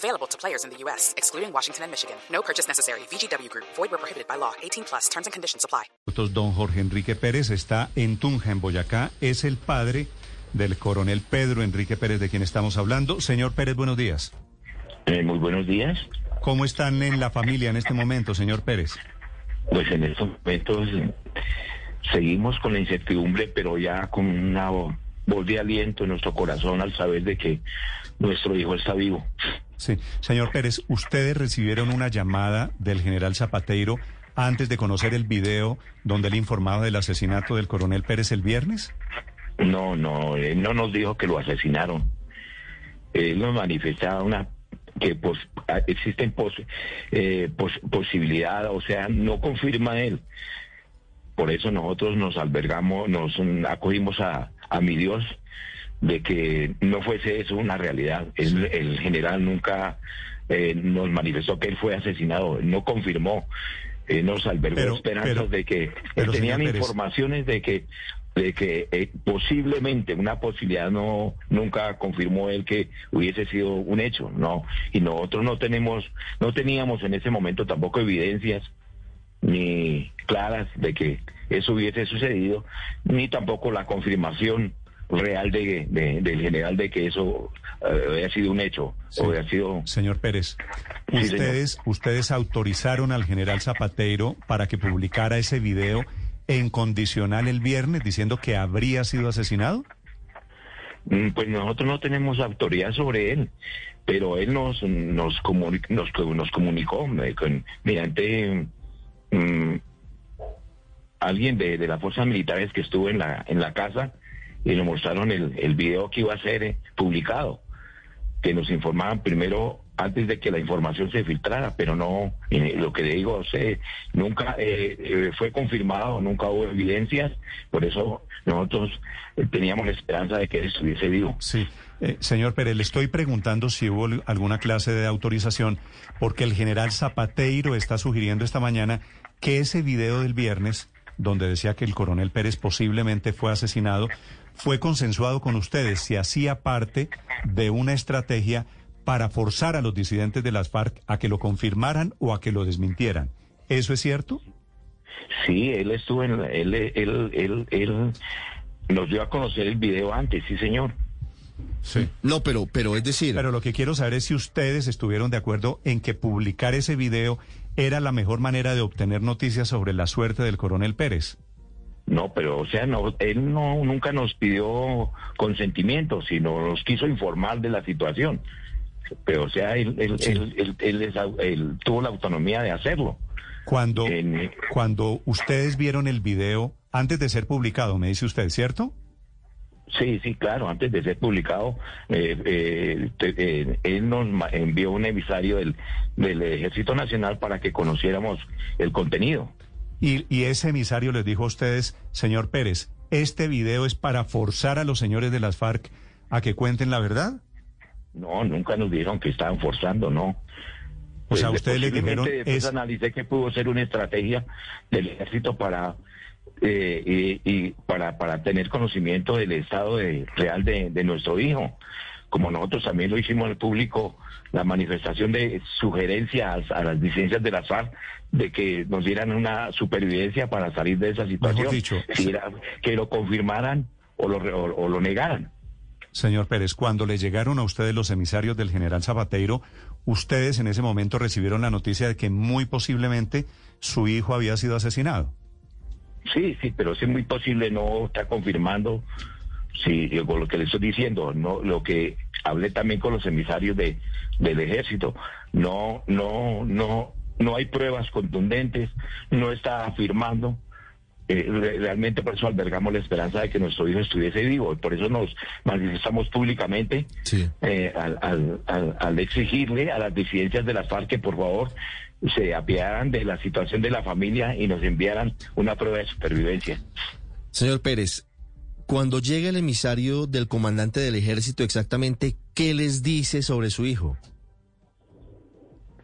Available to players in the U.S., excluding Washington and Michigan. No purchase necessary. VGW Group. Void where prohibited by law. 18 plus. Terms and conditions apply. Don Jorge Enrique Pérez está en Tunja, en Boyacá. Es el padre del coronel Pedro Enrique Pérez, de quien estamos hablando. Señor Pérez, buenos días. Eh, muy buenos días. ¿Cómo están en la familia en este momento, señor Pérez? Pues en estos momentos eh, seguimos con la incertidumbre, pero ya con una voz de aliento en nuestro corazón al saber de que nuestro hijo está vivo. Sí, señor Pérez, ¿ustedes recibieron una llamada del general Zapateiro antes de conocer el video donde él informaba del asesinato del coronel Pérez el viernes? No, no, él no nos dijo que lo asesinaron. Él nos manifestaba una que pues, existen pos, eh, posibilidad, o sea, no confirma él. Por eso nosotros nos albergamos, nos acogimos a, a mi Dios de que no fuese eso una realidad. El, general nunca eh, nos manifestó que él fue asesinado, no confirmó, eh, nos albergó esperanzas de que tenían informaciones de que de que eh, posiblemente una posibilidad no nunca confirmó él que hubiese sido un hecho, no, y nosotros no tenemos no teníamos en ese momento tampoco evidencias ni claras de que eso hubiese sucedido, ni tampoco la confirmación real de, del general de que eso eh, había sido un hecho o había sido... Señor Pérez, ustedes, ustedes autorizaron al general Zapateiro para que publicara ese video en condicional el viernes diciendo que habría sido asesinado? Mm, pues nosotros no tenemos autoridad sobre él, pero él nos nos, nos, nos comunicó eh, mediante mm, alguien de, de las fuerzas militares que estuvo en la en la casa y nos mostraron el, el video que iba a ser eh, publicado, que nos informaban primero antes de que la información se filtrara, pero no, lo que le digo, sé, nunca eh, eh, fue confirmado, nunca hubo evidencias, por eso nosotros teníamos la esperanza de que él estuviese vivo. Sí. señor Pérez, le estoy preguntando si hubo alguna clase de autorización, porque el general Zapateiro está sugiriendo esta mañana que ese video del viernes, donde decía que el coronel Pérez posiblemente fue asesinado, fue consensuado con ustedes, si hacía parte de una estrategia para forzar a los disidentes de las FARC a que lo confirmaran o a que lo desmintieran. ¿Eso es cierto? Sí, él estuvo en... Él, él, él, él nos dio a conocer el video antes, sí, señor. Sí. No, pero, pero es decir... Pero lo que quiero saber es si ustedes estuvieron de acuerdo en que publicar ese video era la mejor manera de obtener noticias sobre la suerte del coronel Pérez. No, pero o sea, no, él no nunca nos pidió consentimiento, sino nos quiso informar de la situación. Pero o sea, él, él, tuvo la autonomía de hacerlo. Cuando, cuando ustedes vieron el video, antes de ser publicado, me dice usted, ¿cierto? Sí, sí, claro, antes de ser publicado, eh, eh, eh, él nos envió un emisario del, del Ejército Nacional para que conociéramos el contenido. Y, ese emisario les dijo a ustedes, señor Pérez, ¿este video es para forzar a los señores de las FARC a que cuenten la verdad? No, nunca nos dijeron que estaban forzando, no. Pues, a ustedes les dijeron... Después analicé que pudo ser una estrategia del ejército para... Eh, y, para, para tener conocimiento del estado de, real de, de nuestro hijo como nosotros también lo hicimos al público, la manifestación de sugerencias a las licencias de la FARC de que nos dieran una supervivencia para salir de esa situación, que lo confirmaran o lo, o, lo negaran. Señor Pérez, cuando le llegaron a ustedes los emisarios del general Zapateiro, ustedes en ese momento recibieron la noticia de que muy posiblemente su hijo había sido asesinado. Sí, sí, pero es muy posible, no está confirmando Sí, con lo que le estoy diciendo, no, lo que hablé también con los emisarios de, del ejército, no, no, no, no hay pruebas contundentes, no está afirmando. Eh, realmente por eso albergamos la esperanza de que nuestro hijo estuviese vivo. Y por eso nos manifestamos públicamente eh, al, al, al, exigirle a las disidencias de las FARC que por favor se apiadaran de la situación de la familia y nos enviaran una prueba de supervivencia. Señor Pérez, cuando llega el emisario del comandante del ejército, exactamente, ¿qué les dice sobre su hijo?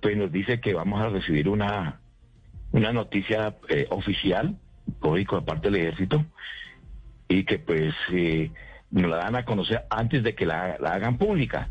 Pues nos dice que vamos a recibir una, una noticia eh, oficial, lógico, de parte del ejército, y que pues eh, nos la dan a conocer antes de que la, la hagan pública.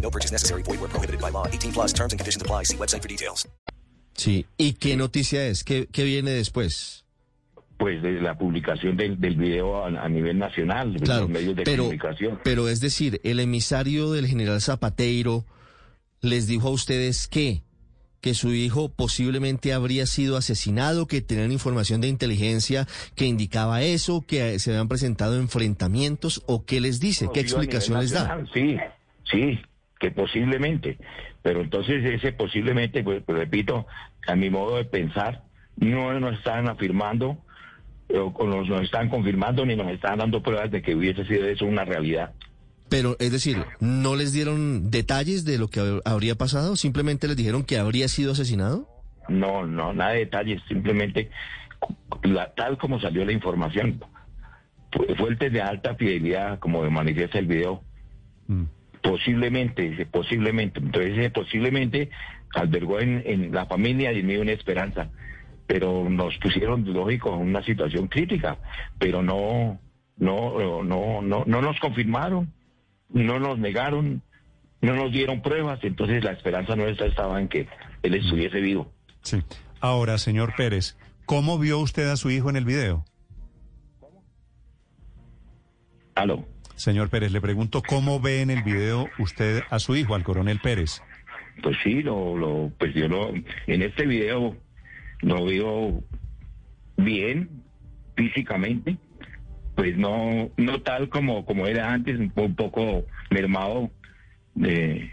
No purchase necessary. Void where prohibited by law. 18 plus terms and conditions apply. See website for details. Sí. ¿Y qué noticia es? ¿Qué, qué viene después? Pues de la publicación del, del video a, a nivel nacional, de Claro, los medios de pero, comunicación. pero es decir, el emisario del general Zapateiro les dijo a ustedes que que su hijo posiblemente habría sido asesinado, que tenían información de inteligencia que indicaba eso, que se habían presentado enfrentamientos, o qué les dice, qué explicación les da. Sí, sí, que posiblemente. Pero entonces ese posiblemente, pues, pues, repito, a mi modo de pensar, no nos están afirmando, o, nos, nos están confirmando, ni nos están dando pruebas de que hubiese sido eso una realidad. Pero es decir, no les dieron detalles de lo que hab- habría pasado, simplemente les dijeron que habría sido asesinado. No, no, nada de detalles, simplemente la, tal como salió la información. Fu- Fuentes de alta fidelidad, como manifiesta el video, Mm. Posiblemente, dice, posiblemente. Entonces, posiblemente albergó en, en la familia y en mí una esperanza. Pero nos pusieron, lógico, en una situación crítica, pero no, no, no, no, no nos confirmaron, no nos negaron, no nos dieron pruebas. Entonces, la esperanza nuestra estaba en que él estuviese vivo. Sí. Ahora, señor Pérez, ¿cómo vio usted a su hijo en el video? Aló. Señor Pérez, le pregunto, ¿cómo ve en el video usted a su hijo, al coronel Pérez? Pues sí, lo, lo, pues yo lo, en este video lo veo bien físicamente, pues no, no tal como, como era antes, un po- un poco mermado de,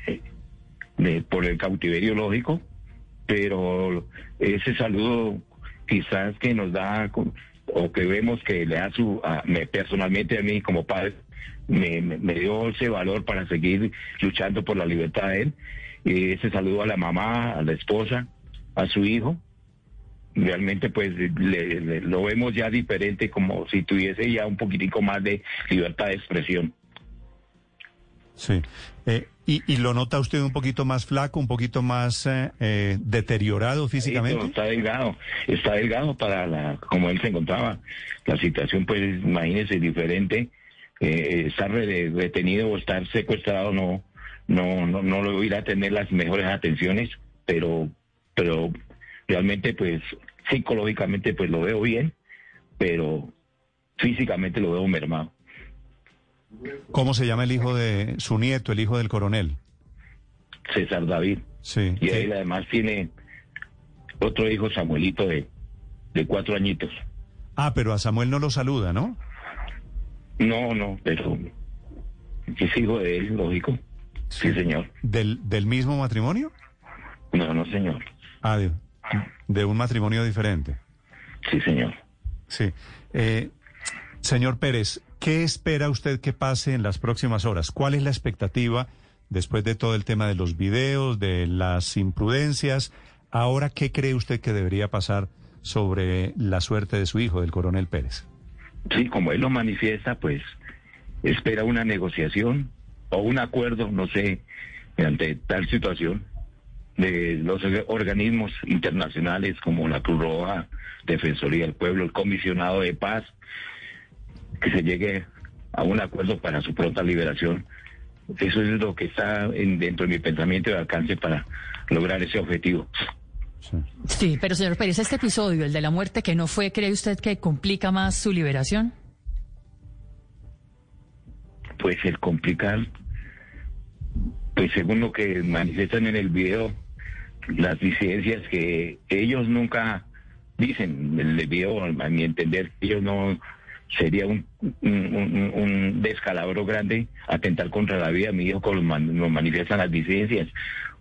de- por el cautiverio lógico, pero ese saludo quizás que nos da o que vemos que le da su, a- me, personalmente a mí como padre, me, me- dio ese valor para seguir luchando por la libertad de él. Y ese saludo a la mamá, a la esposa, a su hijo. Realmente pues le- le- lo vemos ya diferente como si tuviese ya un poquitico más de libertad de expresión. Sí. Eh, y, y lo nota usted un poquito más flaco, un poquito más eh, eh, deteriorado Sí, físicamente? pero está delgado, está delgado para la, como él se encontraba. La situación, pues, imagínese, diferente. Eh, estar retenido o estar secuestrado no, no, no, no lo irá a tener las mejores atenciones, pero, pero realmente, pues, psicológicamente, pues lo veo bien, pero físicamente lo veo mermado. ¿Cómo se llama el hijo de su nieto, el hijo del coronel? César David. Sí. Y él además tiene otro hijo, Samuelito, de, de cuatro añitos. Ah, pero a Samuel no lo saluda, ¿no? No, no, pero es hijo de él, lógico. Sí, señor. ¿Del, del mismo matrimonio? No, no, señor. Ah, de, de un matrimonio diferente. Sí, señor. Sí. Eh, señor Pérez, ¿qué espera usted que pase en las próximas horas? ¿Cuál es la expectativa después de todo el tema de los videos, de las imprudencias? Ahora, ¿qué cree usted que debería pasar sobre la suerte de su hijo, del coronel Pérez? Sí, como él lo manifiesta, pues espera una negociación o un acuerdo, no sé, ante tal situación de los organismos internacionales como la Cruz Roja, Defensoría del Pueblo, el Comisionado de Paz, que se llegue a un acuerdo para su pronta liberación. Eso es lo que está en- dentro de mi pensamiento de alcance para lograr ese objetivo. Sí, pero señor Pérez, este episodio, el de la muerte que no fue, ¿cree usted que complica más su liberación? pues el complicar, pues según lo que manifiestan en el video, las disidencias que ellos nunca dicen, le veo a mi entender que ellos no sería un, un, un, descalabro grande atentar contra la vida de mi hijo como lo manifiestan las disidencias.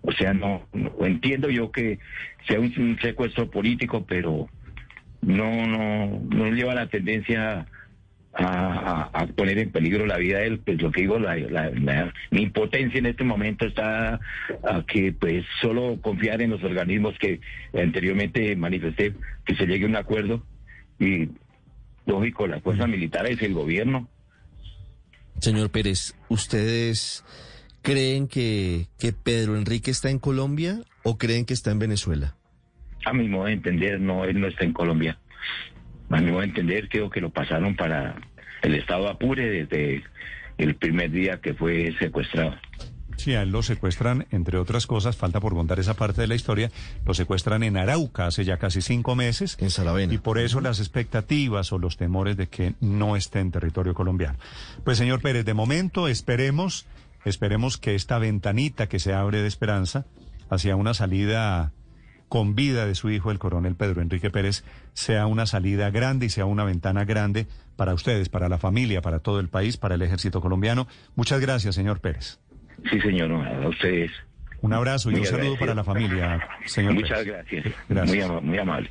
O sea, no, entiendo yo que sea un, secuestro político, pero no, no, no lleva la tendencia a, poner en peligro la vida de él. Pues lo que digo, la, mi impotencia en este momento está a que pues solo confiar en los organismos que anteriormente manifesté, que se llegue a un acuerdo y lógico, las fuerzas militares y el gobierno. Señor Pérez, ¿ustedes creen que, que Pedro Enrique está en Colombia o creen que está en Venezuela? A mi modo de entender, no, él no está en Colombia. A mi modo de entender, creo que lo pasaron para el estado de Apure desde el primer día que fue secuestrado. Sí, a él lo secuestran, entre otras cosas, falta por contar esa parte de la historia, lo secuestran en Arauca hace ya casi cinco meses. En Salavena. Y por eso las expectativas o los temores de que no esté en territorio colombiano. Pues señor Pérez, de momento esperemos, esperemos que esta ventanita que se abre de esperanza hacia una salida con vida de su hijo, el coronel Pedro Enrique Pérez, sea una salida grande y sea una ventana grande para ustedes, para la familia, para todo el país, para el ejército colombiano. Muchas gracias, señor Pérez. Sí, señor, a ustedes. Un abrazo y un saludo para la familia, señor. Muchas gracias. gracias. Muy, muy amable.